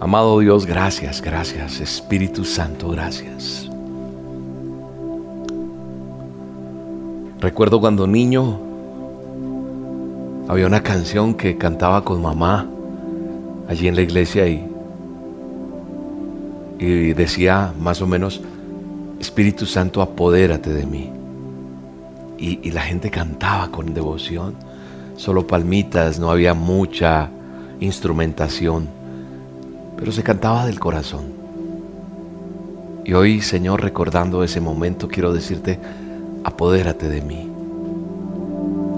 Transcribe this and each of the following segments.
Amado Dios, gracias, gracias. Espíritu Santo, gracias. Recuerdo cuando niño había una canción que cantaba con mamá allí en la iglesia y, y decía más o menos, Espíritu Santo, apodérate de mí. Y, y la gente cantaba con devoción, solo palmitas, no había mucha instrumentación, pero se cantaba del corazón. Y hoy, Señor, recordando ese momento, quiero decirte, apodérate de mí.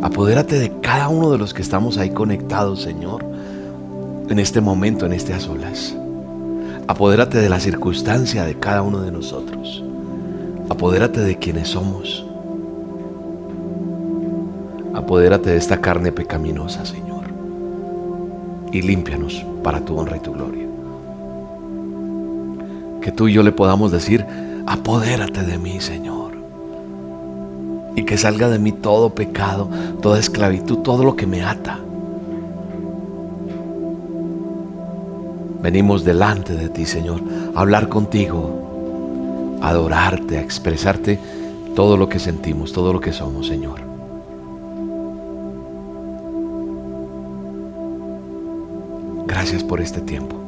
Apodérate de cada uno de los que estamos ahí conectados, Señor, en este momento, en este a solas. Apodérate de la circunstancia de cada uno de nosotros. Apodérate de quienes somos. Apodérate de esta carne pecaminosa, Señor. Y límpianos para tu honra y tu gloria. Que tú y yo le podamos decir, apodérate de mí, Señor y que salga de mí todo pecado, toda esclavitud, todo lo que me ata. Venimos delante de ti, Señor, a hablar contigo, a adorarte, a expresarte todo lo que sentimos, todo lo que somos, Señor. Gracias por este tiempo.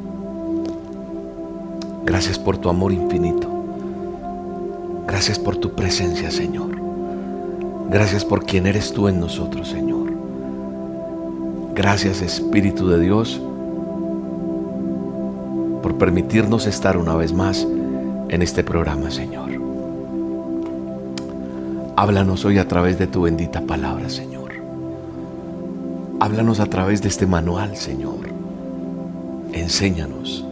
Gracias por tu amor infinito. Gracias por tu presencia, Señor. Gracias por quien eres tú en nosotros, Señor. Gracias, Espíritu de Dios, por permitirnos estar una vez más en este programa, Señor. Háblanos hoy a través de tu bendita palabra, Señor. Háblanos a través de este manual, Señor. Enséñanos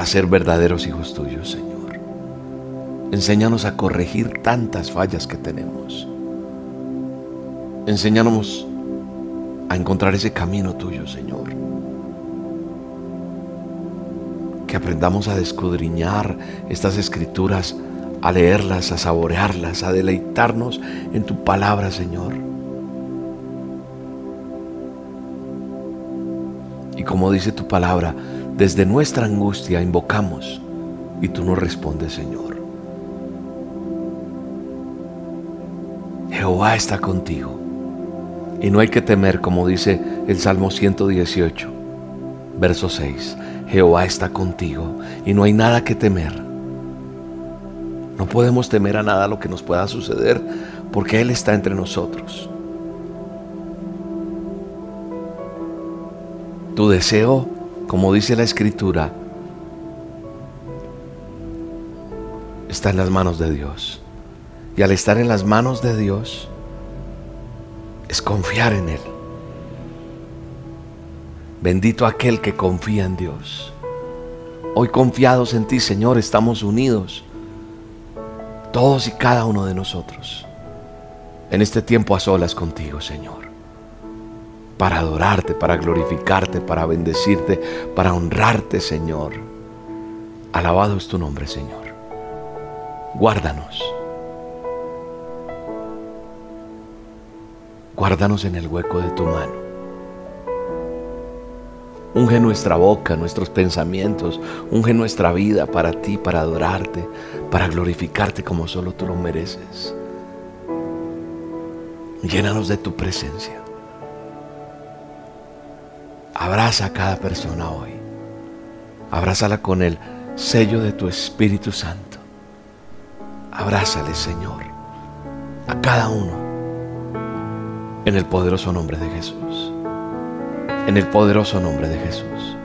a ser verdaderos hijos tuyos, Señor. Enséñanos a corregir tantas fallas que tenemos. Enséñanos a encontrar ese camino tuyo, Señor. Que aprendamos a descudriñar estas escrituras, a leerlas, a saborearlas, a deleitarnos en tu palabra, Señor. Y como dice tu palabra, desde nuestra angustia invocamos y tú nos respondes, Señor. Jehová está contigo. Y no hay que temer, como dice el Salmo 118, verso 6. Jehová está contigo y no hay nada que temer. No podemos temer a nada lo que nos pueda suceder porque Él está entre nosotros. Tu deseo, como dice la Escritura, está en las manos de Dios. Y al estar en las manos de Dios, es confiar en Él. Bendito aquel que confía en Dios. Hoy confiados en ti, Señor, estamos unidos, todos y cada uno de nosotros, en este tiempo a solas contigo, Señor, para adorarte, para glorificarte, para bendecirte, para honrarte, Señor. Alabado es tu nombre, Señor. Guárdanos Guárdanos en el hueco de tu mano. Unge nuestra boca, nuestros pensamientos, unge nuestra vida para ti, para adorarte, para glorificarte como solo tú lo mereces. Llénanos de tu presencia. Abraza a cada persona hoy. Abrázala con el sello de tu Espíritu Santo. Abrázale, Señor, a cada uno en el poderoso nombre de Jesús. En el poderoso nombre de Jesús.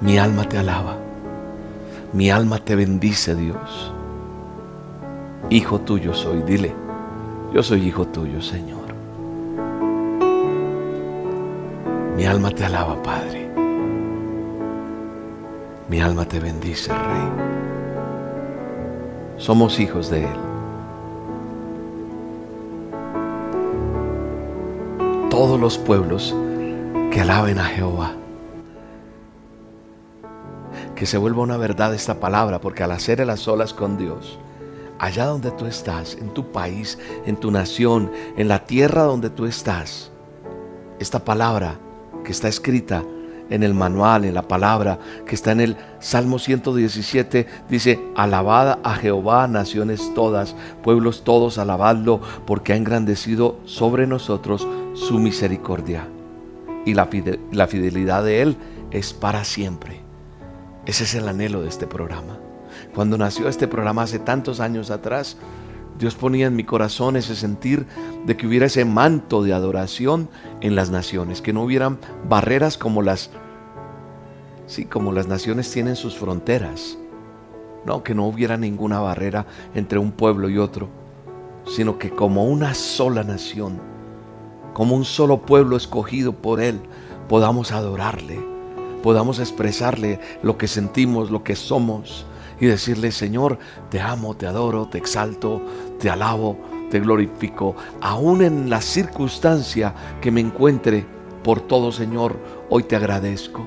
Mi alma te alaba. Mi alma te bendice, Dios. Hijo tuyo soy. Dile, yo soy hijo tuyo, Señor. Mi alma te alaba, Padre. Mi alma te bendice, Rey. Somos hijos de Él. Todos los pueblos que alaben a Jehová. Que se vuelva una verdad esta palabra, porque al hacer las olas con Dios, allá donde tú estás, en tu país, en tu nación, en la tierra donde tú estás, esta palabra que está escrita en el manual, en la palabra que está en el Salmo 117, dice, alabada a Jehová, naciones todas, pueblos todos, alabadlo, porque ha engrandecido sobre nosotros su misericordia. Y la fidelidad de Él es para siempre. Ese es el anhelo de este programa. Cuando nació este programa hace tantos años atrás, Dios ponía en mi corazón ese sentir de que hubiera ese manto de adoración en las naciones, que no hubieran barreras como las sí, como las naciones tienen sus fronteras. No, que no hubiera ninguna barrera entre un pueblo y otro, sino que como una sola nación, como un solo pueblo escogido por él, podamos adorarle, podamos expresarle lo que sentimos, lo que somos y decirle, Señor, te amo, te adoro, te exalto, te alabo, te glorifico, aún en la circunstancia que me encuentre, por todo, Señor, hoy te agradezco.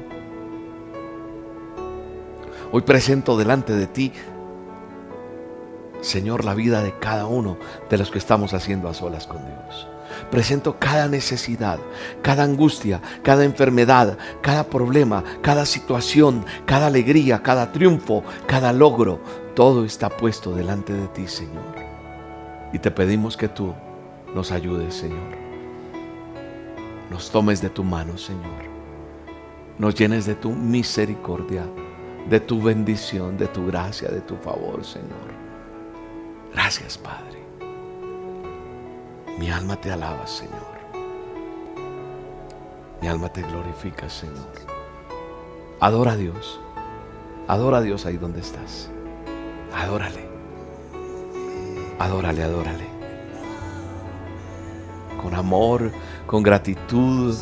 Hoy presento delante de ti, Señor, la vida de cada uno de los que estamos haciendo a solas con Dios. Presento cada necesidad, cada angustia, cada enfermedad, cada problema, cada situación, cada alegría, cada triunfo, cada logro. Todo está puesto delante de ti, Señor. Y te pedimos que tú nos ayudes, Señor. Nos tomes de tu mano, Señor. Nos llenes de tu misericordia, de tu bendición, de tu gracia, de tu favor, Señor. Gracias, Padre. Mi alma te alaba, Señor. Mi alma te glorifica, Señor. Adora a Dios. Adora a Dios ahí donde estás. Adórale. Adórale, adórale. Con amor, con gratitud.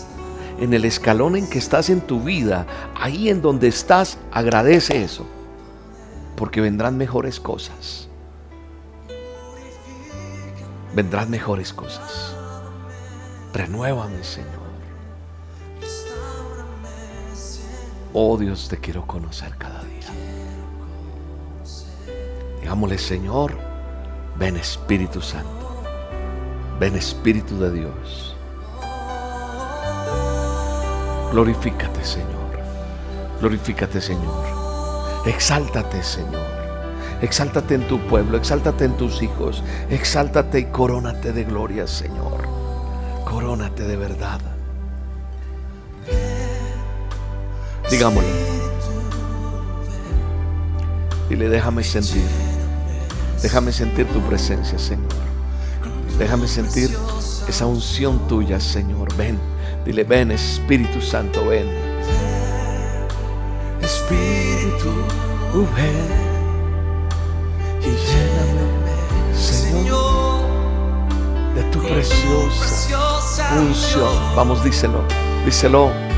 En el escalón en que estás en tu vida, ahí en donde estás, agradece eso. Porque vendrán mejores cosas vendrán mejores cosas. Renuévame, Señor. Oh Dios, te quiero conocer cada día. Digámosle, Señor, ven Espíritu Santo. Ven Espíritu de Dios. Glorifícate, Señor. Glorifícate, Señor. Exáltate, Señor. Exáltate en tu pueblo, exáltate en tus hijos, exáltate y corónate de gloria, Señor. Corónate de verdad. Digámoslo. Dile, déjame sentir. Déjame sentir tu presencia, Señor. Déjame sentir esa unción tuya, Señor. Ven. Dile, ven, Espíritu Santo, ven. Espíritu, ven y lléname, Señor, de tu preciosa unción. Vamos, díselo, díselo.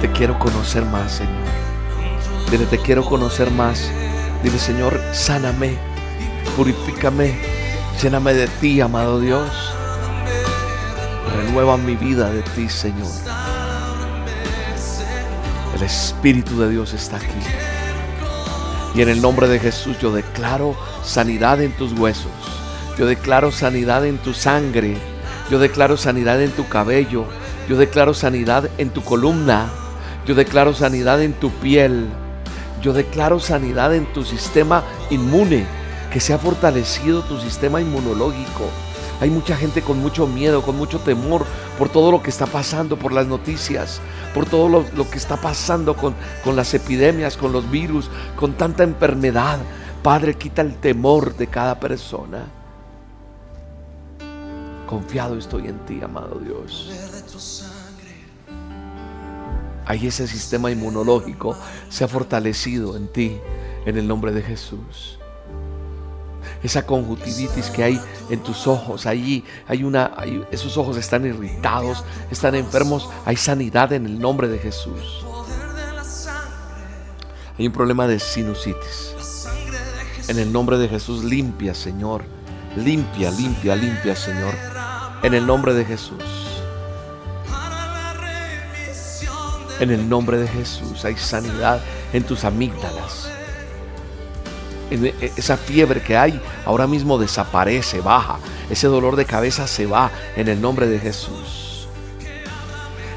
Te quiero conocer más, Señor. Dile, te quiero conocer más. Dile, Señor, sáname, purifícame, lléname de ti, amado Dios. Renueva mi vida de ti, Señor. El Espíritu de Dios está aquí. Y en el nombre de Jesús yo declaro sanidad en tus huesos. Yo declaro sanidad en tu sangre. Yo declaro sanidad en tu cabello. Yo declaro sanidad en tu columna. Yo declaro sanidad en tu piel. Yo declaro sanidad en tu sistema inmune. Que se ha fortalecido tu sistema inmunológico hay mucha gente con mucho miedo, con mucho temor por todo lo que está pasando, por las noticias, por todo lo, que está pasando con, con las epidemias, con los virus, con tanta enfermedad. Padre, quita el temor de cada persona. Confiado estoy en ti, amado Dios. Ahí ese sistema inmunológico se ha fortalecido en ti, en el nombre de Jesús. esa conjuntivitis que hay en tus ojos. Allí hay una, esos ojos están irritados, están enfermos. Hay sanidad en el nombre de Jesús. Hay un problema de sinusitis. En el nombre de Jesús, limpia, Señor. Limpia, limpia, limpia, Señor. En el nombre de Jesús. En el nombre de Jesús hay sanidad en tus amígdalas. En esa fiebre que hay ahora mismo desaparece, baja. Ese dolor de cabeza se va en el nombre de Jesús.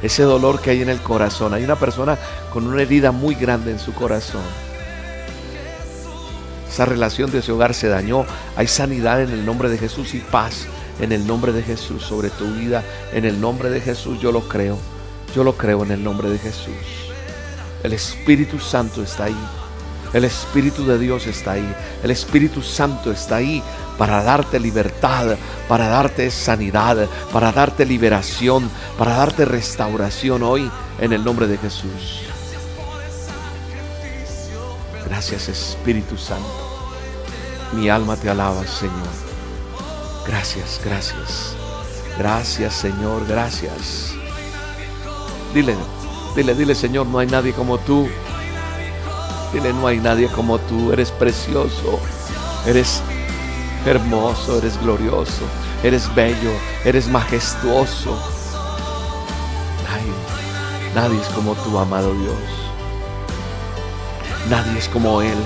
Ese dolor que hay en el corazón. Hay una persona con una herida muy grande en su corazón. Esa relación de ese hogar se dañó. Hay sanidad en el nombre de Jesús y paz en el nombre de Jesús sobre tu vida. En el nombre de Jesús yo lo creo. Yo lo creo en el nombre de Jesús. El Espíritu Santo está ahí. El Espíritu de Dios está ahí. El Espíritu Santo está ahí para darte libertad, para darte sanidad, para darte liberación, para darte restauración hoy en el nombre de Jesús. Gracias Espíritu Santo. Mi alma te alaba, Señor. Gracias, gracias. Gracias, Señor, gracias. Dile, dile, dile, Señor, no hay nadie como tú. Dile, no hay nadie como tú. Eres precioso. Eres hermoso, eres glorioso. Eres bello, eres majestuoso. Nadie, nadie es como tú, amado Dios. Nadie es como Él.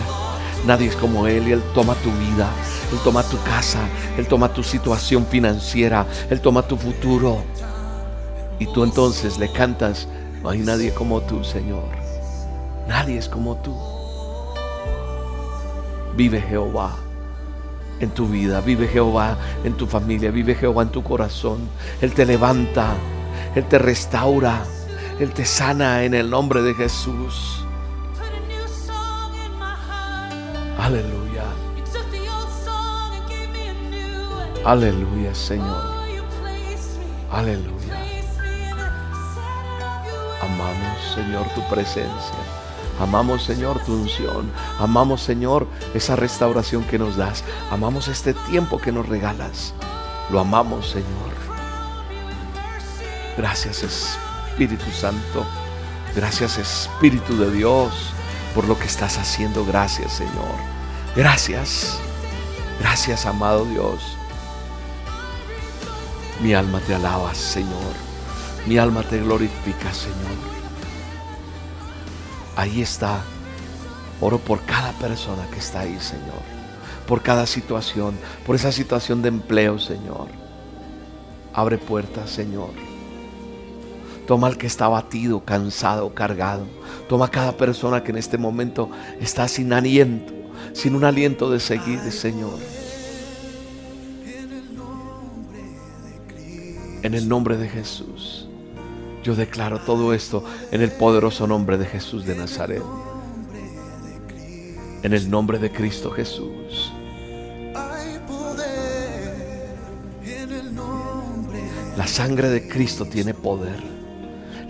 Nadie es como Él y Él toma tu vida, Él toma tu casa, Él toma tu situación financiera, Él toma tu futuro. Y tú entonces le cantas, no hay nadie como tú, Señor. Nadie es como tú. Vive Jehová en tu vida, vive Jehová en tu familia, vive Jehová en tu corazón. Él te levanta, Él te restaura, Él te sana en el nombre de Jesús. Aleluya. Aleluya, Señor. Aleluya. Amamos, Señor, tu presencia. Amamos, Señor, tu unción. Amamos, Señor, esa restauración que nos das. Amamos este tiempo que nos regalas. Lo amamos, Señor. Gracias, Espíritu Santo. Gracias, Espíritu de Dios, por lo que estás haciendo. Gracias, Señor. Gracias. Gracias, amado Dios. Mi alma te alaba, Señor. Mi alma te glorifica, Señor. Ahí está. Oro por cada persona que está ahí, Señor. Por cada situación, por esa situación de empleo, Señor. Abre puertas, Señor. Toma al que está abatido, cansado, cargado. Toma a cada persona que en este momento está sin aliento, sin un aliento de seguir, Señor. En el nombre de Jesús. Yo declaro todo esto en el poderoso nombre de Jesús de Nazaret. En el nombre de Cristo Jesús. La sangre de Cristo tiene poder.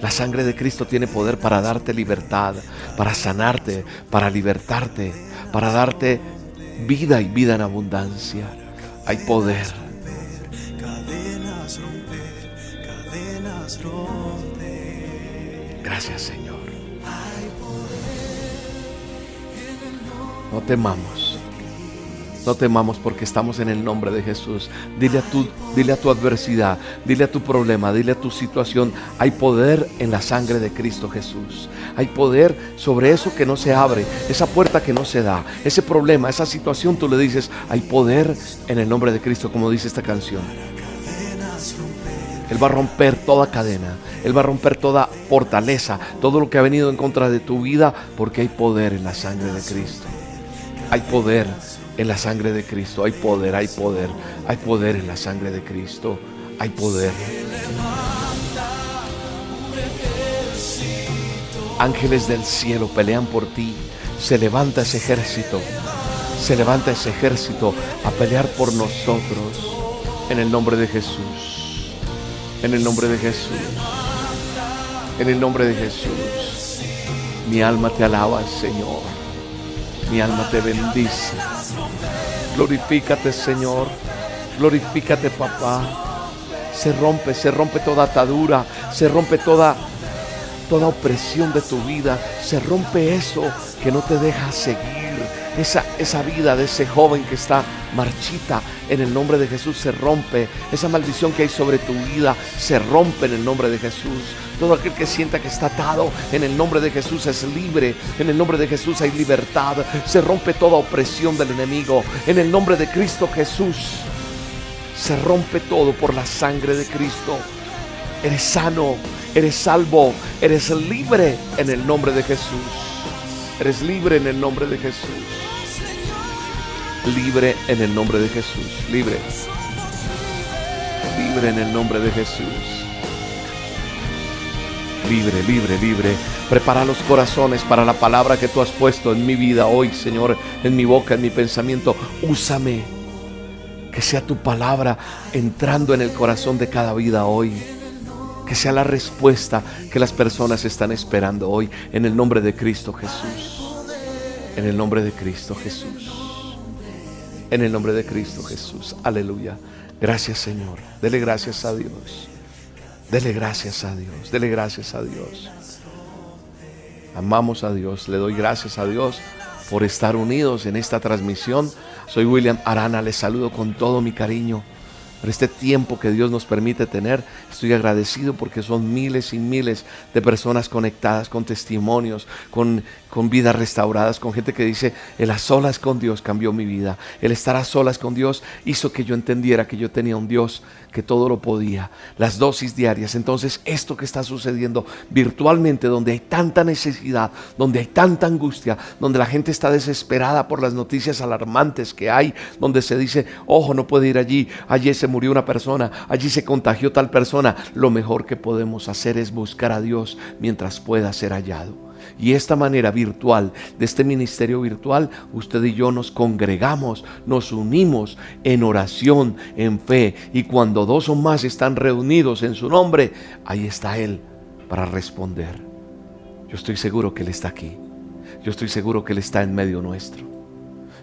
La sangre de Cristo tiene poder para darte libertad, para sanarte, para libertarte, para darte vida y vida en abundancia. Hay poder. Temamos. No temamos porque estamos en el nombre de Jesús. Dile a tu, dile a tu adversidad, dile a tu problema, dile a tu situación. Hay poder en la sangre de Cristo Jesús. Hay poder sobre eso que no se abre, esa puerta que no se da, ese problema, esa situación. Tú le dices, hay poder en el nombre de Cristo, como dice esta canción. Él va a romper toda cadena. Él va a romper toda fortaleza, todo lo que ha venido en contra de tu vida, porque hay poder en la sangre de Cristo. Hay poder en la sangre de Cristo. Hay poder, hay poder, hay poder en la sangre de Cristo. Hay poder. Ángeles del cielo pelean por ti. Se levanta ese ejército. Se levanta ese ejército a pelear por nosotros. En el nombre de Jesús. En el nombre de Jesús. En el nombre de Jesús. Mi alma te alaba, Señor. Mi alma te bendice. Glorifícate, Señor. Glorifícate, papá. Se rompe, se rompe toda atadura, se rompe toda toda opresión de tu vida, se rompe eso que no te deja seguir. Esa, esa vida de ese joven que está marchita en el nombre de Jesús se rompe. Esa maldición que hay sobre tu vida se rompe en el nombre de Jesús. Todo aquel que sienta que está atado en el nombre de Jesús es libre. En el nombre de Jesús hay libertad. Se rompe toda opresión del enemigo. En el nombre de Cristo Jesús se rompe todo por la sangre de Cristo. Eres sano, eres salvo, eres libre en el nombre de Jesús. Eres libre en el nombre de Jesús libre en el nombre de Jesús. Libre. Libre en el nombre de Jesús. Libre, libre, libre. Prepara los corazones para la palabra que tú has puesto en mi vida hoy, Señor, en mi boca, en mi pensamiento. Úsame. Que sea tu palabra entrando en el corazón de cada vida hoy. Que sea la respuesta que las personas están esperando hoy. En el nombre de Cristo Jesús. En el nombre de Cristo Jesús. En el nombre de Cristo Jesús. Aleluya. Gracias Señor. Dele gracias a Dios. Dele gracias a Dios. Dele gracias a Dios. Amamos a Dios. Le doy gracias a Dios por estar unidos en esta transmisión. Soy William Arana. Les saludo con todo mi cariño por este tiempo que Dios nos permite tener. Estoy agradecido porque son miles y miles de personas conectadas con testimonios, con, con vidas restauradas, con gente que dice, el a solas con Dios cambió mi vida. El estar a solas con Dios hizo que yo entendiera que yo tenía un Dios que todo lo podía. Las dosis diarias. Entonces, esto que está sucediendo virtualmente, donde hay tanta necesidad, donde hay tanta angustia, donde la gente está desesperada por las noticias alarmantes que hay, donde se dice, ojo, no puede ir allí, allí se murió una persona, allí se contagió tal persona. Lo mejor que podemos hacer es buscar a Dios mientras pueda ser hallado. Y esta manera virtual, de este ministerio virtual, usted y yo nos congregamos, nos unimos en oración, en fe. Y cuando dos o más están reunidos en su nombre, ahí está Él para responder. Yo estoy seguro que Él está aquí. Yo estoy seguro que Él está en medio nuestro.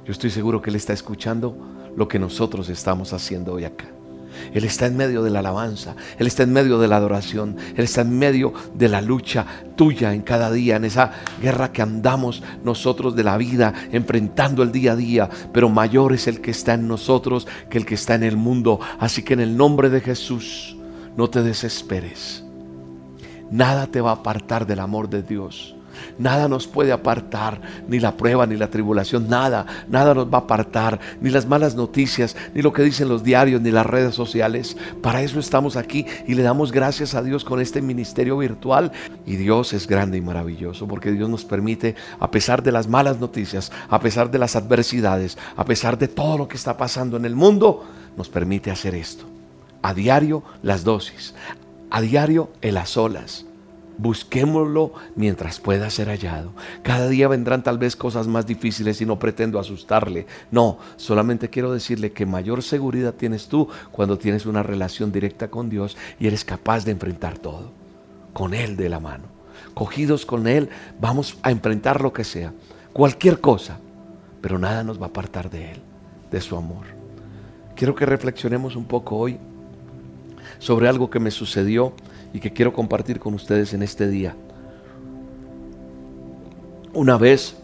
Yo estoy seguro que Él está escuchando lo que nosotros estamos haciendo hoy acá. Él está en medio de la alabanza, Él está en medio de la adoración, Él está en medio de la lucha tuya en cada día, en esa guerra que andamos nosotros de la vida, enfrentando el día a día, pero mayor es el que está en nosotros que el que está en el mundo. Así que en el nombre de Jesús, no te desesperes. Nada te va a apartar del amor de Dios. Nada nos puede apartar, ni la prueba, ni la tribulación, nada, nada nos va a apartar, ni las malas noticias, ni lo que dicen los diarios, ni las redes sociales. Para eso estamos aquí y le damos gracias a Dios con este ministerio virtual. Y Dios es grande y maravilloso porque Dios nos permite, a pesar de las malas noticias, a pesar de las adversidades, a pesar de todo lo que está pasando en el mundo, nos permite hacer esto. A diario las dosis, a diario el a solas Busquémoslo mientras pueda ser hallado. Cada día vendrán tal vez cosas más difíciles y no pretendo asustarle. No, solamente quiero decirle que mayor seguridad tienes tú cuando tienes una relación directa con Dios y eres capaz de enfrentar todo. Con Él de la mano. Cogidos con Él, vamos a enfrentar lo que sea. Cualquier cosa. Pero nada nos va a apartar de Él, de su amor. Quiero que reflexionemos un poco hoy sobre algo que me sucedió y que quiero compartir con ustedes en este día. Una vez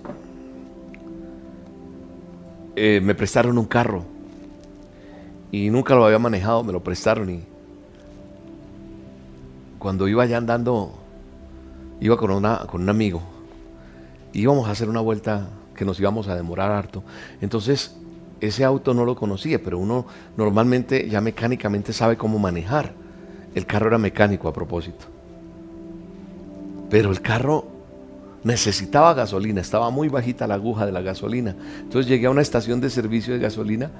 eh, me prestaron un carro y nunca lo había manejado, me lo prestaron y cuando iba ya andando, iba con, con un amigo, íbamos a hacer una vuelta que nos íbamos a demorar harto. Entonces, ese auto no lo conocía, pero uno normalmente ya mecánicamente sabe cómo manejar. El carro era mecánico a propósito. Pero el carro necesitaba gasolina, estaba muy bajita la aguja de la gasolina. Entonces llegué a una estación de servicio de gasolina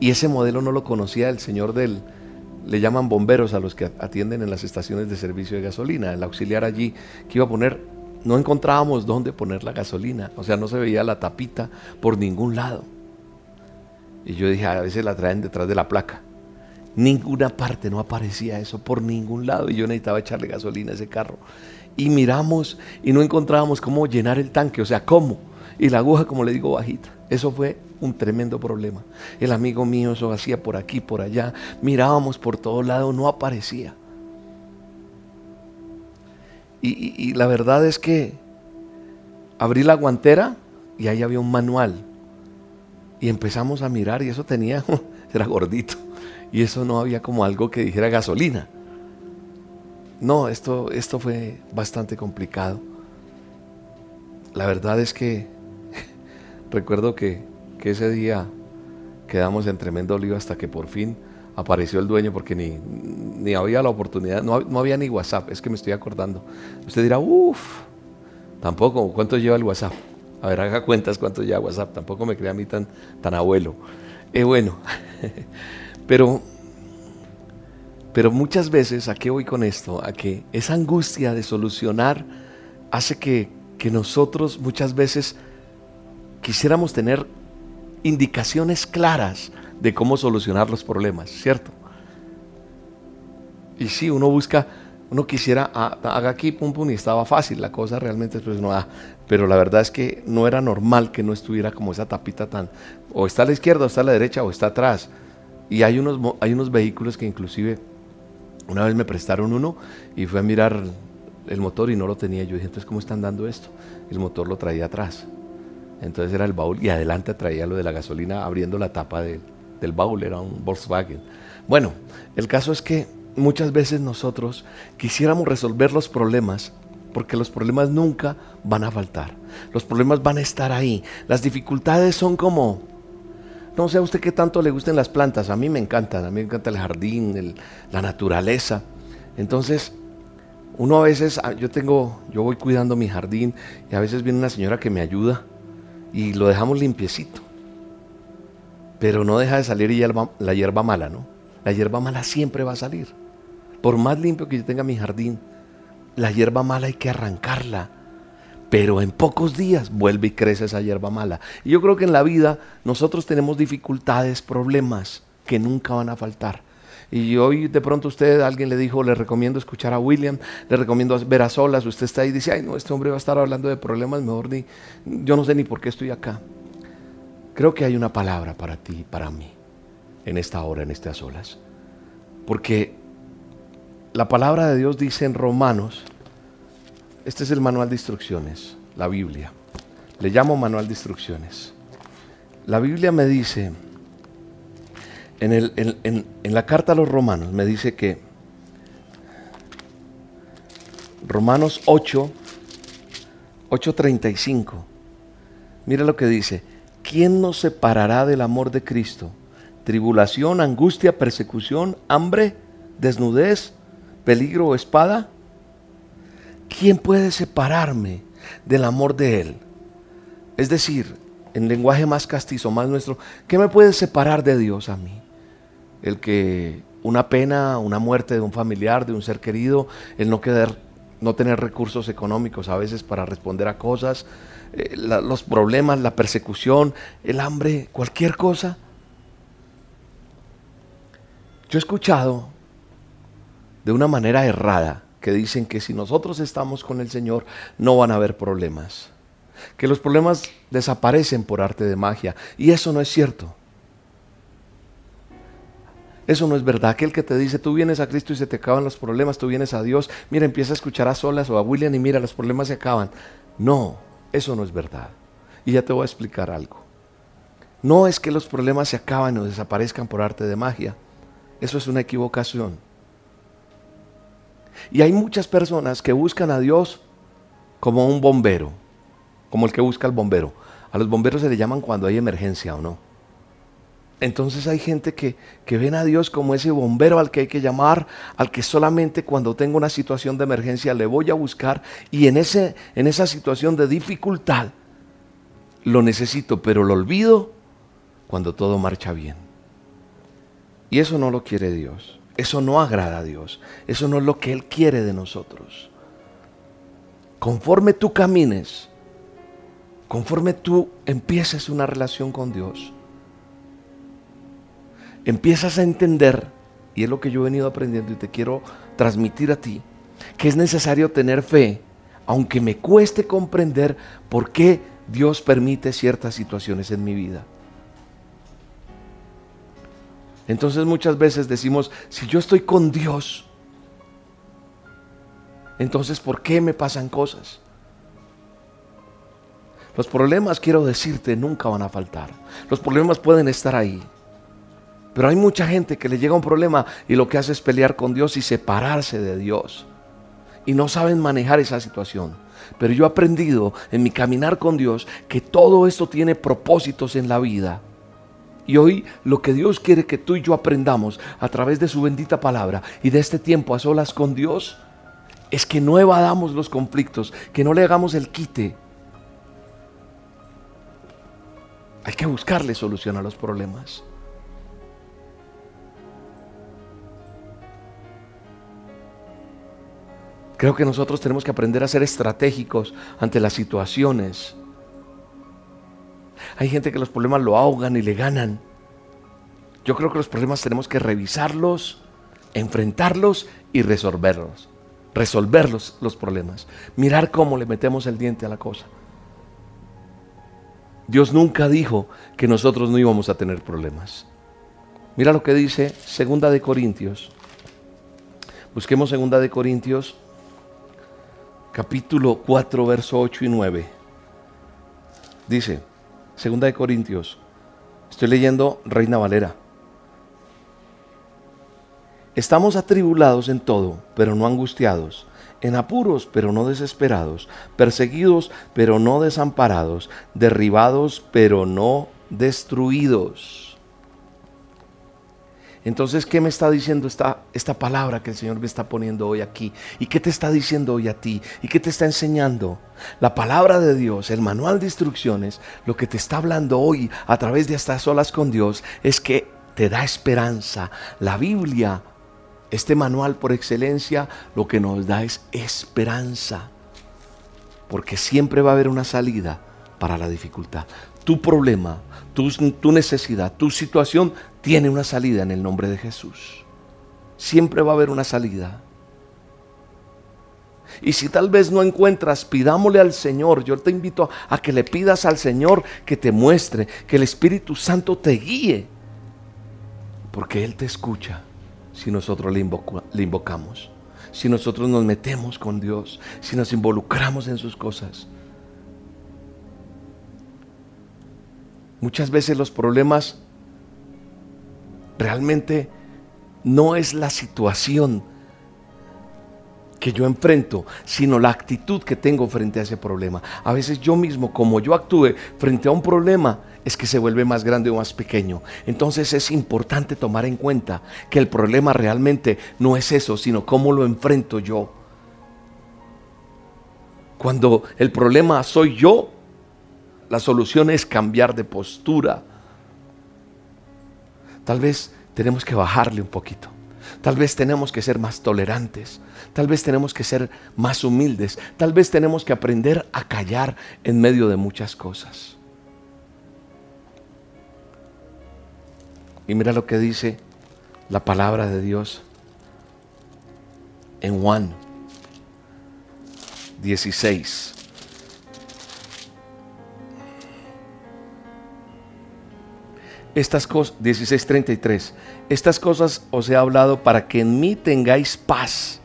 y ese modelo no lo conocía el señor del, le llaman bomberos a los que atienden en las estaciones de servicio de gasolina. El auxiliar allí que iba a poner, no encontrábamos dónde poner la gasolina, o sea, no se veía la tapita por ningún lado. Y yo dije, a veces la traen detrás de la placa. Ninguna parte no aparecía eso por ningún lado y yo necesitaba echarle gasolina a ese carro. Y miramos y no encontrábamos cómo llenar el tanque, o sea, cómo. y la aguja, como le digo, bajita. Eso fue un tremendo problema. El amigo mío eso hacía por aquí, por allá. Mirábamos por todos lados, no aparecía. Y, la verdad es que abrí la guantera y ahí había un manual. Y empezamos a mirar y eso tenía, era gordito. Y eso no había como algo que dijera gasolina. No, esto, esto fue bastante complicado. La verdad es que recuerdo que, ese día quedamos en tremendo lío hasta que por fin apareció el dueño porque ni, ni había la oportunidad, no, no, había ni WhatsApp, es que me estoy acordando. Usted dirá, uff, tampoco, ¿cuánto lleva el WhatsApp? A ver, haga cuentas cuánto lleva WhatsApp, tampoco me crea a mí tan, tan abuelo. Eh, bueno, pero pero muchas veces, ¿a qué voy con esto? A que esa angustia de solucionar hace que, nosotros muchas veces quisiéramos tener indicaciones claras de cómo solucionar los problemas, ¿cierto? Y si uno busca, uno quisiera, ah, haga aquí, pum, pum, y estaba fácil, la cosa realmente pues no da. Pero la verdad es que no era normal que no estuviera como esa tapita tan, o está a la izquierda, o está a la derecha, o está atrás. Y hay unos, hay unos vehículos que inclusive una vez me prestaron uno y fui a mirar el motor y no lo tenía. Yo dije, entonces, ¿cómo están dando esto? El motor lo traía atrás. Entonces era el baúl y adelante traía lo de la gasolina abriendo la tapa del baúl, era un Volkswagen. Bueno, el caso es que muchas veces nosotros quisiéramos resolver los problemas porque los problemas nunca van a faltar. Los problemas van a estar ahí. Las dificultades son como no sé a usted qué tanto le gusten las plantas, a mí me encantan, a mí me encanta el jardín, la naturaleza. Entonces, uno a veces, ah, yo tengo, yo voy cuidando mi jardín y a veces viene una señora que me ayuda y lo dejamos limpiecito. Pero no deja de salir la hierba mala, ¿no? La hierba mala siempre va a salir. Por más limpio que yo tenga mi jardín, la hierba mala hay que arrancarla pero en pocos días vuelve y crece esa hierba mala. Y yo creo que en la vida nosotros tenemos dificultades, problemas que nunca van a faltar. Y hoy de pronto usted, alguien le dijo, le recomiendo escuchar a William, le recomiendo ver a solas, usted está ahí y dice, ay no, este hombre va a estar hablando de problemas, mejor ni, yo no sé ni por qué estoy acá. Creo que hay una palabra para ti, para mí, en esta hora, en estas olas. Porque la palabra de Dios dice en Romanos este es el manual de instrucciones, la Biblia. Le llamo manual de instrucciones. La Biblia me dice, en, la carta a los romanos, me dice que Romanos 8, 8.35, mira lo que dice, ¿quién nos separará del amor de Cristo? Tribulación, angustia, persecución, hambre, desnudez, peligro o espada. ¿Quién puede separarme del amor de Él? Es decir, en lenguaje más castizo, más nuestro, ¿qué me puede separar de Dios a mí? El que una pena, una muerte de un familiar, de un ser querido, el no querer, no tener recursos económicos a veces para responder a cosas, eh, los problemas, la persecución, el hambre, cualquier cosa. Yo he escuchado de una manera errada que dicen que si nosotros estamos con el Señor no van a haber problemas. Que los problemas desaparecen por arte de magia. Y eso no es cierto. Eso no es verdad. Aquel que te dice, tú vienes a Cristo y se te acaban los problemas, tú vienes a Dios, mira, empieza a escuchar a solas o a William y mira, los problemas se acaban. No, eso no es verdad. Y ya te voy a explicar algo. No es que los problemas se acaban o desaparezcan por arte de magia. Eso es una equivocación. Y hay muchas personas que buscan a Dios como un bombero, como el que busca al bombero. A los bomberos se le llaman cuando hay emergencia o no. Entonces hay gente que, que ven a Dios como ese bombero al que hay que llamar, al que solamente cuando tengo una situación de emergencia le voy a buscar y en, ese, en esa situación de dificultad lo necesito, pero lo olvido cuando todo marcha bien. Y eso no lo quiere Dios. Eso no agrada a Dios. Eso no es lo que Él quiere de nosotros. Conforme tú camines, conforme tú empieces una relación con Dios, empiezas a entender, y es lo que yo he venido aprendiendo y te quiero transmitir a ti, que es necesario tener fe, aunque me cueste comprender por qué Dios permite ciertas situaciones en mi vida. Entonces muchas veces decimos, si yo estoy con Dios, entonces ¿por qué me pasan cosas? Los problemas, quiero decirte, nunca van a faltar. Los problemas pueden estar ahí. Pero hay mucha gente que le llega un problema y lo que hace es pelear con Dios y separarse de Dios. Y no saben manejar esa situación. Pero yo he aprendido en mi caminar con Dios que todo esto tiene propósitos en la vida. Y hoy lo que Dios quiere que tú y yo aprendamos a través de su bendita palabra y de este tiempo a solas con Dios es que no evadamos los conflictos, que no le hagamos el quite. Hay que buscarle solución a los problemas. Creo que nosotros tenemos que aprender a ser estratégicos ante las situaciones. Hay gente que los problemas lo ahogan y le ganan. Yo creo que los problemas tenemos que revisarlos, enfrentarlos y resolverlos. Resolver los, los problemas. Mirar cómo le metemos el diente a la cosa. Dios nunca dijo que nosotros no íbamos a tener problemas. Mira lo que dice Segunda de Corintios. Busquemos Segunda de Corintios capítulo 4, verso 8 y 9. Dice, Segunda de Corintios, estoy leyendo Reina Valera. Estamos atribulados en todo, pero no angustiados, en apuros, pero no desesperados, perseguidos, pero no desamparados, derribados, pero no destruidos entonces, ¿qué me está diciendo esta, esta palabra que el Señor me está poniendo hoy aquí? ¿Y qué te está diciendo hoy a ti? ¿Y qué te está enseñando? La palabra de Dios, el manual de instrucciones, lo que te está hablando hoy a través de estas olas con Dios es que te da esperanza. La Biblia, este manual por excelencia, lo que nos da es esperanza. Porque siempre va a haber una salida para la dificultad. Tu problema, tu, necesidad, tu situación tiene una salida en el nombre de Jesús. Siempre va a haber una salida. Y si tal vez no encuentras, pidámosle al Señor. Yo te invito a que le pidas al Señor que te muestre, que el Espíritu Santo te guíe. Porque Él te escucha si nosotros le invocamos, si nosotros nos metemos con Dios, si nos involucramos en sus cosas. Muchas veces los problemas realmente no es la situación que yo enfrento, sino la actitud que tengo frente a ese problema. A veces yo mismo, como yo actúe frente a un problema, es que se vuelve más grande o más pequeño. Entonces es importante tomar en cuenta que el problema realmente no es eso, sino cómo lo enfrento yo. Cuando el problema soy yo, la solución es cambiar de postura Tal vez tenemos que bajarle un poquito. Tal vez tenemos que ser más tolerantes. Tal vez tenemos que ser más humildes. Tal vez tenemos que aprender a callar en medio de muchas cosas. Y mira lo que dice la palabra de Dios en Juan 16. Estas cosas, 16:33, estas cosas os he hablado para que en mí tengáis paz.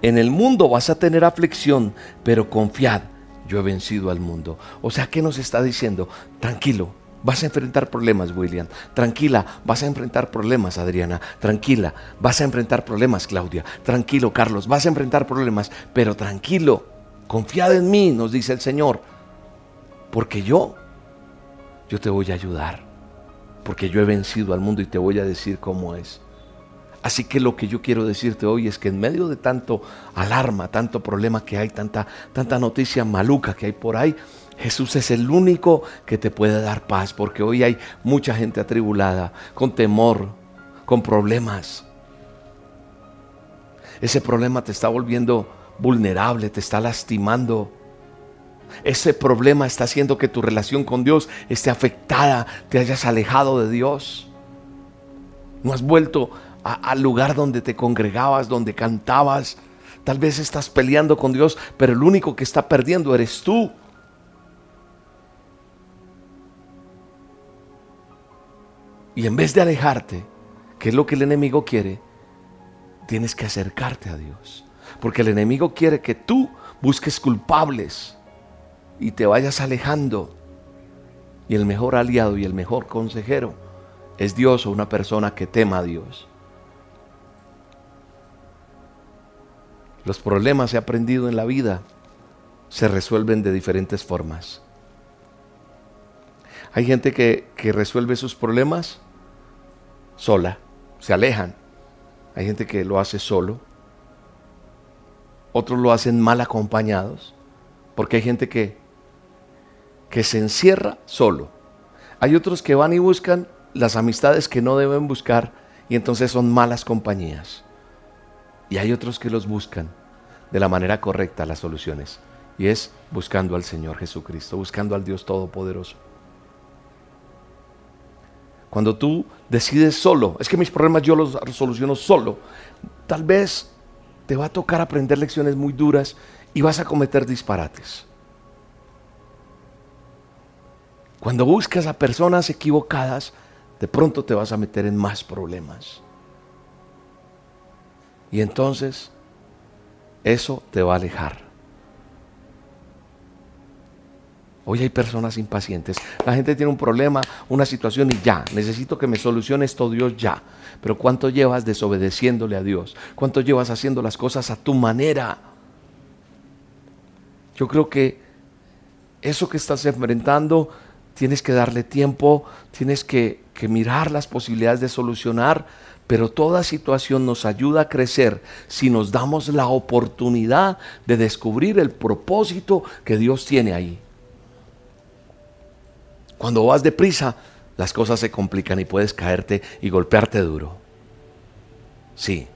En el mundo vas a tener aflicción, pero confiad, yo he vencido al mundo. O sea, ¿qué nos está diciendo? Tranquilo, vas a enfrentar problemas, William. Tranquila, vas a enfrentar problemas, Adriana. Tranquila, vas a enfrentar problemas, Claudia. Tranquilo, Carlos, vas a enfrentar problemas, pero tranquilo, confiad en mí, nos dice el Señor. Porque yo, yo te voy a ayudar porque yo he vencido al mundo y te voy a decir cómo es. Así que lo que yo quiero decirte hoy es que en medio de tanto alarma, tanto problema que hay, tanta, tanta noticia maluca que hay por ahí, Jesús es el único que te puede dar paz, porque hoy hay mucha gente atribulada, con temor, con problemas. Ese problema te está volviendo vulnerable, te está lastimando ese problema está haciendo que tu relación con Dios esté afectada, te hayas alejado de Dios. No has vuelto al lugar donde te congregabas, donde cantabas. Tal vez estás peleando con Dios, pero el único que está perdiendo eres tú. Y en vez de alejarte, que es lo que el enemigo quiere, tienes que acercarte a Dios. Porque el enemigo quiere que tú busques culpables y te vayas alejando. Y el mejor aliado y el mejor consejero es Dios o una persona que tema a Dios. Los problemas he aprendido en la vida se resuelven de diferentes formas. Hay gente que, que resuelve sus problemas sola, se alejan. Hay gente que lo hace solo. Otros lo hacen mal acompañados. Porque hay gente que, que se encierra solo. Hay otros que van y buscan las amistades que no deben buscar y entonces son malas compañías. Y hay otros que los buscan de la manera correcta las soluciones. Y es buscando al Señor Jesucristo, buscando al Dios Todopoderoso. Cuando tú decides solo, es que mis problemas yo los soluciono solo, tal vez te va a tocar aprender lecciones muy duras y vas a cometer disparates. Cuando buscas a personas equivocadas, de pronto te vas a meter en más problemas. Y entonces eso te va a alejar. Hoy hay personas impacientes. La gente tiene un problema, una situación y ya, necesito que me solucione esto Dios ya. Pero ¿cuánto llevas desobedeciéndole a Dios? ¿Cuánto llevas haciendo las cosas a tu manera? Yo creo que eso que estás enfrentando, tienes que darle tiempo, tienes que, mirar las posibilidades de solucionar, pero toda situación nos ayuda a crecer si nos damos la oportunidad de descubrir el propósito que Dios tiene ahí. Cuando vas deprisa, las cosas se complican y puedes caerte y golpearte duro. Sí.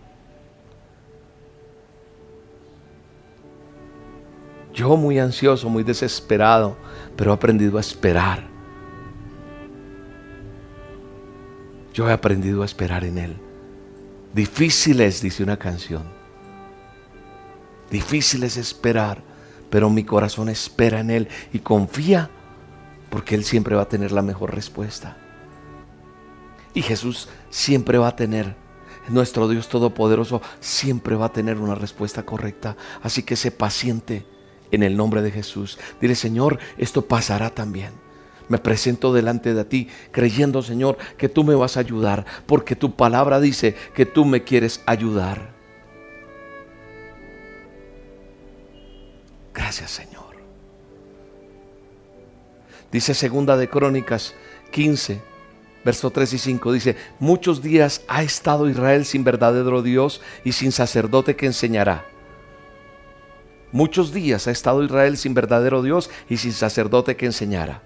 Yo muy ansioso, muy desesperado, pero he aprendido a esperar. Yo he aprendido a esperar en Él. Difícil es, dice una canción. Difícil es esperar, pero mi corazón espera en Él y confía porque Él siempre va a tener la mejor respuesta. Y Jesús siempre va a tener, nuestro Dios Todopoderoso siempre va a tener una respuesta correcta. Así que sé paciente en el nombre de Jesús. Dile, Señor, esto pasará también. Me presento delante de ti creyendo, Señor, que tú me vas a ayudar, porque tu palabra dice que tú me quieres ayudar. Gracias, Señor. Dice segunda de Crónicas 15, verso 3 y 5, dice, muchos días ha estado Israel sin verdadero Dios y sin sacerdote que enseñará. Muchos días ha estado Israel sin verdadero Dios y sin sacerdote que enseñara.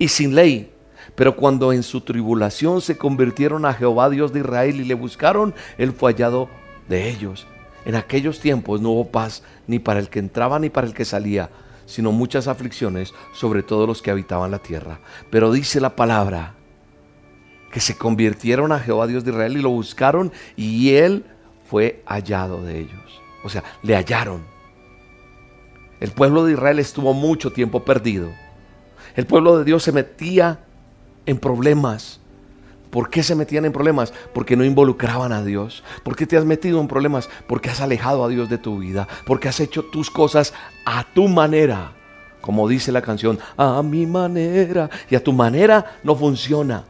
Y sin ley. Pero cuando en su tribulación se convirtieron a Jehová Dios de Israel y le buscaron, él fue hallado de ellos. En aquellos tiempos no hubo paz ni para el que entraba ni para el que salía sino muchas aflicciones sobre todos los que habitaban la tierra. Pero dice la palabra que se convirtieron a Jehová Dios de Israel y lo buscaron y él fue hallado de ellos. O sea, le hallaron. El pueblo de Israel estuvo mucho tiempo perdido. El pueblo de Dios se metía en problemas ¿Por qué se metían en problemas? Porque no involucraban a Dios. ¿Por qué te has metido en problemas? Porque has alejado a Dios de tu vida. Porque has hecho tus cosas a tu manera. Como dice la canción, a mi manera. Y a tu manera no funciona.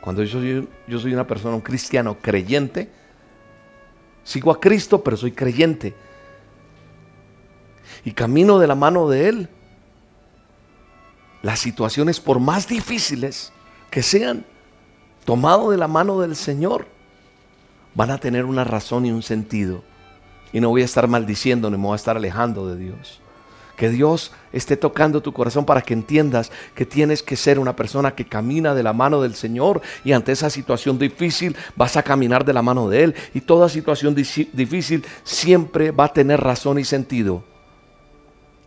Cuando yo soy, una persona, un cristiano creyente, sigo a Cristo, pero soy creyente. Y camino de la mano de Él las situaciones, por más difíciles que sean, tomado de la mano del Señor, van a tener una razón y un sentido. Y no voy a estar maldiciendo ni me voy a estar alejando de Dios. Que Dios esté tocando tu corazón para que entiendas que tienes que ser una persona que camina de la mano del Señor y ante esa situación difícil vas a caminar de la mano de Él. Y toda situación difícil siempre va a tener razón y sentido.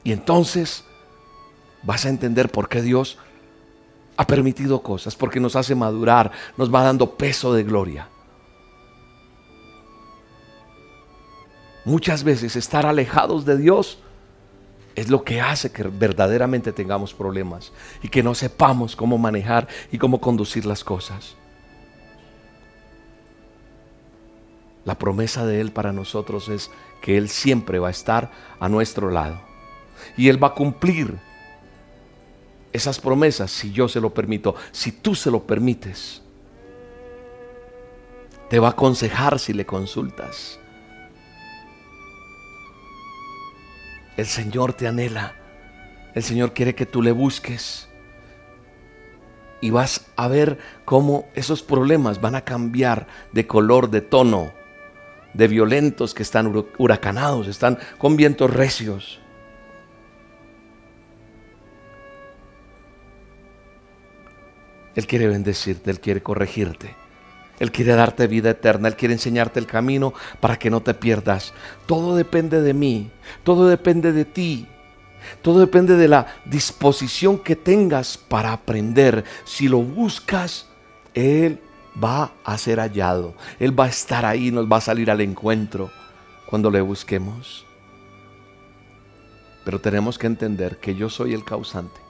Y entonces vas a entender por qué Dios ha permitido cosas, porque nos hace madurar, nos va dando peso de gloria. Muchas veces estar alejados de Dios es lo que hace que verdaderamente tengamos problemas y que no sepamos cómo manejar y cómo conducir las cosas. La promesa de Él para nosotros es que Él siempre va a estar a nuestro lado. Y Él va a cumplir esas promesas si yo se lo permito, si tú se lo permites. Te va a aconsejar si le consultas. El Señor te anhela. El Señor quiere que tú le busques. Y vas a ver cómo esos problemas van a cambiar de color, de tono, de violentos que están huracanados, están con vientos recios. Él quiere bendecirte, Él quiere corregirte. Él quiere darte vida eterna, Él quiere enseñarte el camino para que no te pierdas. Todo depende de mí, todo depende de ti, todo depende de la disposición que tengas para aprender. Si lo buscas, Él va a ser hallado, Él va a estar ahí, nos va a salir al encuentro cuando le busquemos. Pero tenemos que entender que yo soy el causante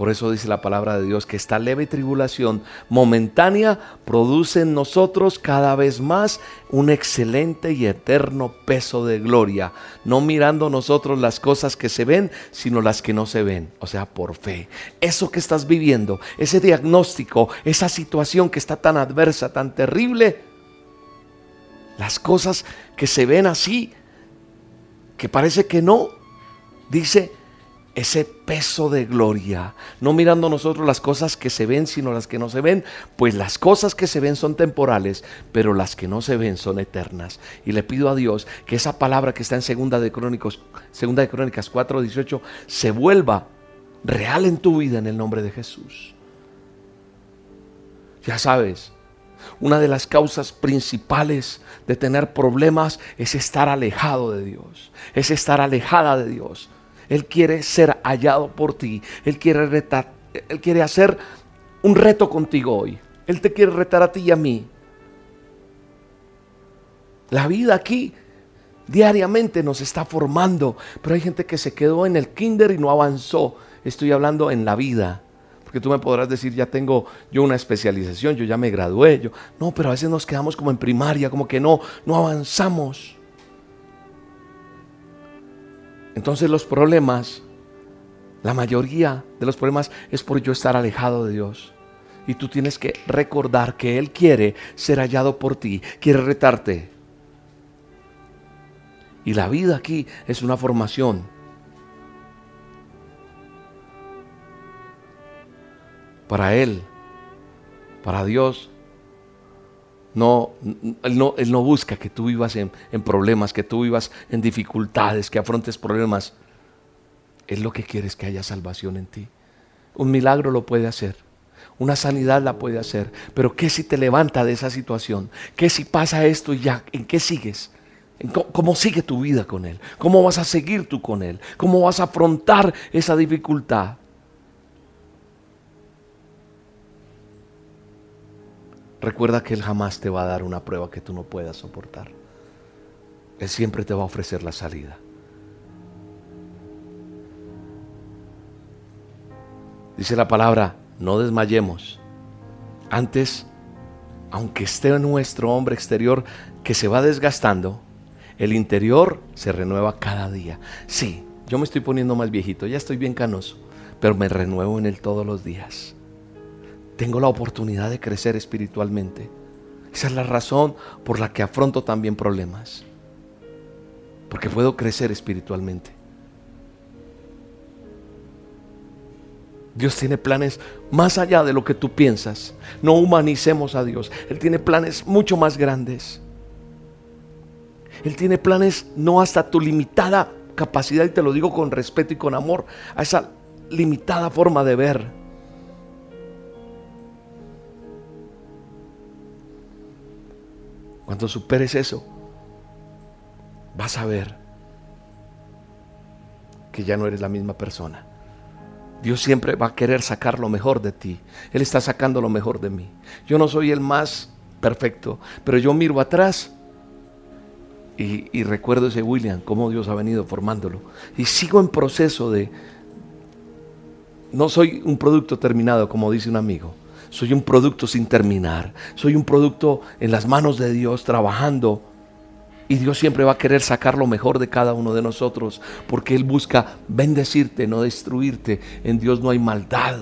por eso dice la palabra de Dios que esta leve tribulación momentánea produce en nosotros cada vez más un excelente y eterno peso de gloria, no mirando nosotros las cosas que se ven, sino las que no se ven, o sea, por fe. Eso que estás viviendo, ese diagnóstico, esa situación que está tan adversa, tan terrible, las cosas que se ven así, que parece que no, dice, ese peso de gloria, no mirando nosotros las cosas que se ven, sino las que no se ven, pues las cosas que se ven son temporales, pero las que no se ven son eternas. Y le pido a Dios que esa palabra que está en Segunda de Crónicos, Segunda de Crónicas 4:18 se vuelva real en tu vida en el nombre de Jesús. Ya sabes, una de las causas principales de tener problemas es estar alejado de Dios, es estar alejada de Dios. Él quiere ser hallado por ti. Él quiere retar, Él quiere hacer un reto contigo hoy. Él te quiere retar a ti y a mí. La vida aquí diariamente nos está formando, pero hay gente que se quedó en el kinder y no avanzó. Estoy hablando en la vida. Porque tú me podrás decir, ya tengo yo una especialización, yo ya me gradué. Yo, no, pero a veces nos quedamos como en primaria, como que no, no avanzamos. Entonces los problemas, la mayoría de los problemas es por yo estar alejado de Dios. Y tú tienes que recordar que Él quiere ser hallado por ti, quiere retarte. Y la vida aquí es una formación. Para Él, para Dios, no, él, no, él no busca que tú vivas en, en problemas, que tú vivas en dificultades, que afrontes problemas. Él lo que quiere es que haya salvación en ti. Un milagro lo puede hacer. Una sanidad la puede hacer. Pero ¿qué si te levanta de esa situación? ¿Qué si pasa esto y ya? ¿En qué sigues? ¿Cómo sigue tu vida con Él? ¿Cómo vas a seguir tú con Él? ¿Cómo vas a afrontar esa dificultad? Recuerda que Él jamás te va a dar una prueba que tú no puedas soportar. Él siempre te va a ofrecer la salida. Dice la palabra, no desmayemos. Antes, aunque esté nuestro hombre exterior que se va desgastando, el interior se renueva cada día. Sí, yo me estoy poniendo más viejito, ya estoy bien canoso, pero me renuevo en él todos los días tengo la oportunidad de crecer espiritualmente. Esa es la razón por la que afronto también problemas. Porque puedo crecer espiritualmente. Dios tiene planes más allá de lo que tú piensas. No humanicemos a Dios. Él tiene planes mucho más grandes. Él tiene planes no hasta tu limitada capacidad, y te lo digo con respeto y con amor, a esa limitada forma de ver. Cuando superes eso, vas a ver que ya no eres la misma persona. Dios siempre va a querer sacar lo mejor de ti. Él está sacando lo mejor de mí. Yo no soy el más perfecto, pero yo miro atrás Y, recuerdo ese William, cómo Dios ha venido formándolo. Y sigo en proceso de... No soy un producto terminado, como dice un amigo. Soy un producto sin terminar. Soy un producto en las manos de Dios, trabajando. Y Dios siempre va a querer sacar lo mejor de cada uno de nosotros, porque Él busca bendecirte, no destruirte. En Dios no hay maldad.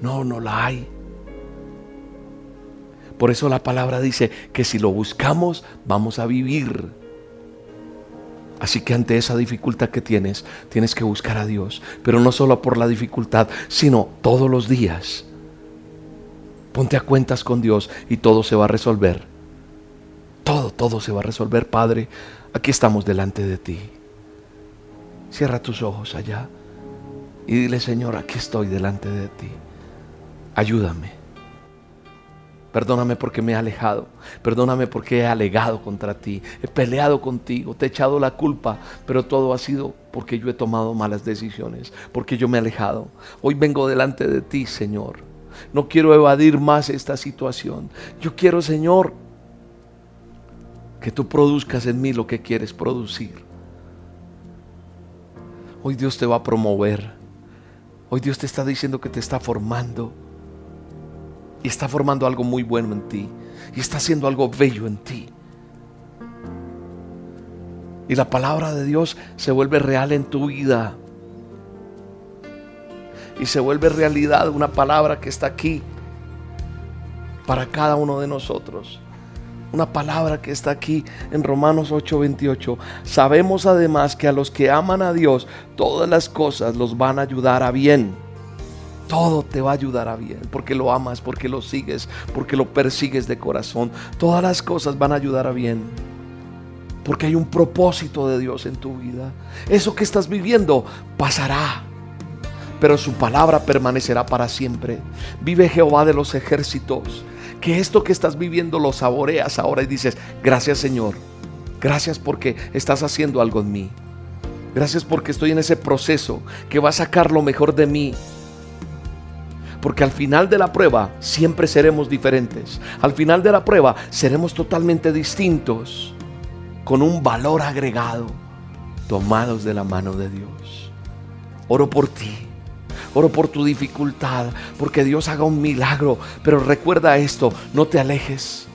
No, no la hay. Por eso la palabra dice que si lo buscamos, vamos a vivir. Así que ante esa dificultad que tienes, tienes que buscar a Dios. Pero no solo por la dificultad, sino todos los días. Ponte a cuentas con Dios y todo se va a resolver. Todo, todo se va a resolver, Padre. Aquí estamos delante de ti. Cierra tus ojos allá y dile, Señor, aquí estoy delante de ti. Ayúdame. Perdóname porque me he alejado. Perdóname porque he alegado contra ti. He peleado contigo. Te he echado la culpa. Pero todo ha sido porque yo he tomado malas decisiones. Porque yo me he alejado. Hoy vengo delante de ti, Señor. No quiero evadir más esta situación. Yo quiero, Señor, que tú produzcas en mí lo que quieres producir. Hoy Dios te va a promover. Hoy Dios te está diciendo que te está formando y está formando algo muy bueno en ti y está haciendo algo bello en ti. Y la palabra de Dios se vuelve real en tu vida. Y se vuelve realidad una palabra que está aquí para cada uno de nosotros. Una palabra que está aquí en Romanos 8:28. Sabemos además que a los que aman a Dios, todas las cosas los van a ayudar a bien todo te va a ayudar a bien, porque lo amas, porque lo sigues, porque lo persigues de corazón. Todas las cosas van a ayudar a bien, porque hay un propósito de Dios en tu vida. Eso que estás viviendo pasará, pero su palabra permanecerá para siempre. Vive Jehová de los ejércitos, que esto que estás viviendo lo saboreas ahora y dices, gracias Señor, gracias porque estás haciendo algo en mí. Gracias porque estoy en ese proceso que va a sacar lo mejor de mí porque al final de la prueba siempre seremos diferentes. Al final de la prueba seremos totalmente distintos, con un valor agregado, tomados de la mano de Dios. Oro por ti. Oro por tu dificultad, porque Dios haga un milagro. Pero recuerda esto, no te alejes.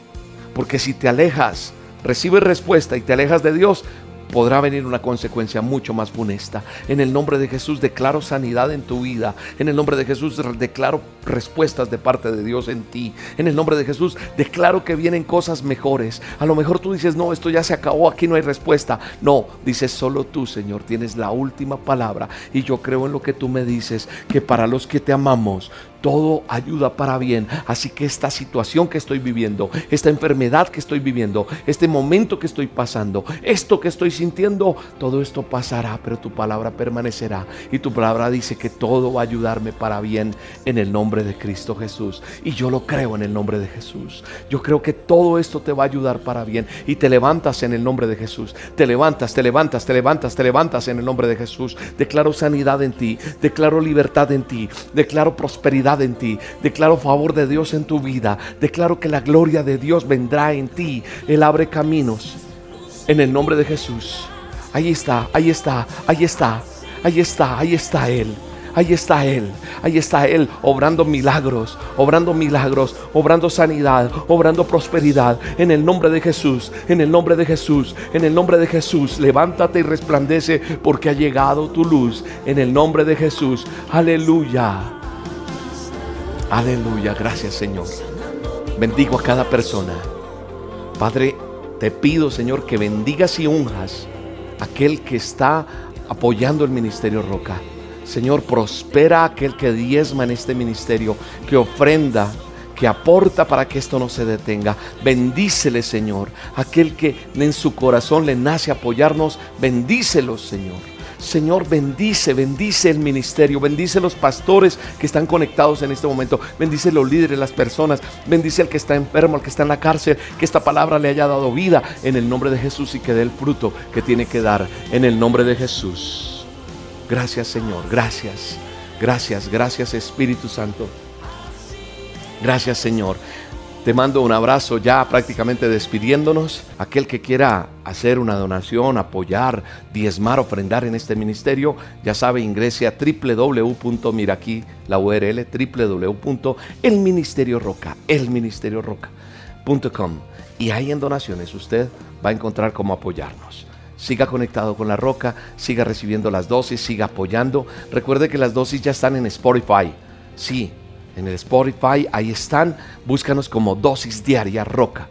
Porque si te alejas, recibes respuesta y te alejas de Dios, podrá venir una consecuencia mucho más funesta. En el nombre de Jesús declaro sanidad en tu vida. En el nombre de Jesús declaro respuestas de parte de Dios en ti. En el nombre de Jesús declaro que vienen cosas mejores. A lo mejor tú dices, no, esto ya se acabó, aquí no hay respuesta. No, dices, solo tú, Señor, tienes la última palabra. Y yo creo en lo que tú me dices, que para los que te amamos, todo ayuda para bien. Así que esta situación que estoy viviendo, esta enfermedad que estoy viviendo, este momento que estoy pasando, esto que estoy sintiendo, todo esto pasará, pero tu palabra permanecerá. Y tu palabra dice que todo va a ayudarme para bien en el nombre de Cristo Jesús. Y yo lo creo en el nombre de Jesús. Yo creo que todo esto te va a ayudar para bien. Y te levantas en el nombre de Jesús. Te levantas, te levantas, te levantas, te levantas en el nombre de Jesús. Declaro sanidad en ti. Declaro libertad en ti. Declaro prosperidad en ti. Declaro favor de Dios en tu vida. Declaro que la gloria de Dios vendrá en ti. Él abre caminos. En el nombre de Jesús. Ahí está, ahí está, ahí está, ahí está, ahí está Él. Ahí está Él, ahí está Él obrando milagros, obrando milagros, obrando sanidad, obrando prosperidad. En el nombre de Jesús, en el nombre de Jesús, en el nombre de Jesús, levántate y resplandece porque ha llegado tu luz. En el nombre de Jesús, aleluya. Aleluya, gracias Señor. Bendigo a cada persona. Padre, te pido Señor que bendigas y unjas a aquel que está apoyando el ministerio Roca. Señor, prospera a aquel que diezma en este ministerio, que ofrenda, que aporta para que esto no se detenga. Bendícele, Señor. Aquel que en su corazón le nace apoyarnos, bendícelo, Señor. Señor, bendice, bendice el ministerio, bendice los pastores que están conectados en este momento, bendice los líderes, las personas, bendice al que está enfermo, al que está en la cárcel, que esta palabra le haya dado vida en el nombre de Jesús y que dé el fruto que tiene que dar en el nombre de Jesús. Gracias Señor, gracias, gracias, gracias Espíritu Santo. Gracias Señor. Te mando un abrazo ya prácticamente despidiéndonos. Aquel que quiera hacer una donación, apoyar, diezmar, ofrendar en este ministerio, ya sabe, ingrese a www. Mira aquí la URL www.elministerioroca, elministerioroca.com. Y ahí en donaciones usted va a encontrar cómo apoyarnos. Siga conectado con la roca, siga recibiendo las dosis, siga apoyando. Recuerde que las dosis ya están en Spotify. Sí, en el Spotify, ahí están. Búscanos como dosis diaria roca.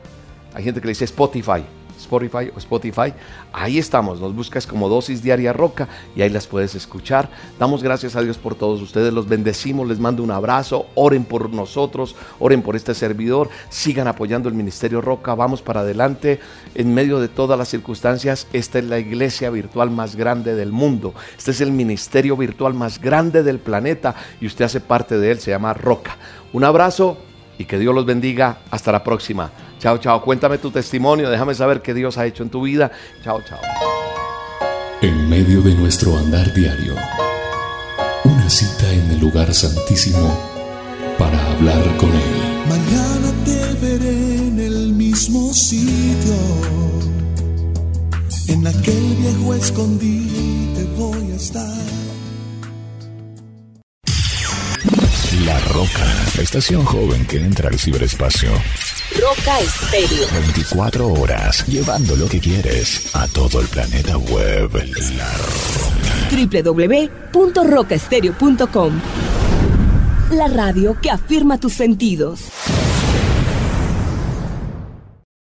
Hay gente que le dice Spotify. Spotify o Spotify. Ahí estamos, nos buscas como dosis diaria roca y ahí las puedes escuchar. Damos gracias a Dios por todos ustedes, los bendecimos, les mando un abrazo, oren por nosotros, oren por este servidor, sigan apoyando el Ministerio Roca, vamos para adelante en medio de todas las circunstancias. Esta es la iglesia virtual más grande del mundo, este es el ministerio virtual más grande del planeta y usted hace parte de él, se llama Roca. Un abrazo y que Dios los bendiga. Hasta la próxima. Chao, chao. Cuéntame tu testimonio. Déjame saber qué Dios ha hecho en tu vida. Chao, chao. En medio de nuestro andar diario, una cita en el lugar santísimo para hablar con Él. Mañana te veré en el mismo sitio, en aquel viejo escondite voy a estar. La Roca, la estación joven que entra al ciberespacio. Roca Estéreo. 24 horas, llevando lo que quieres a todo el planeta web. La Roca. www.rocaestereo.com La radio que afirma tus sentidos.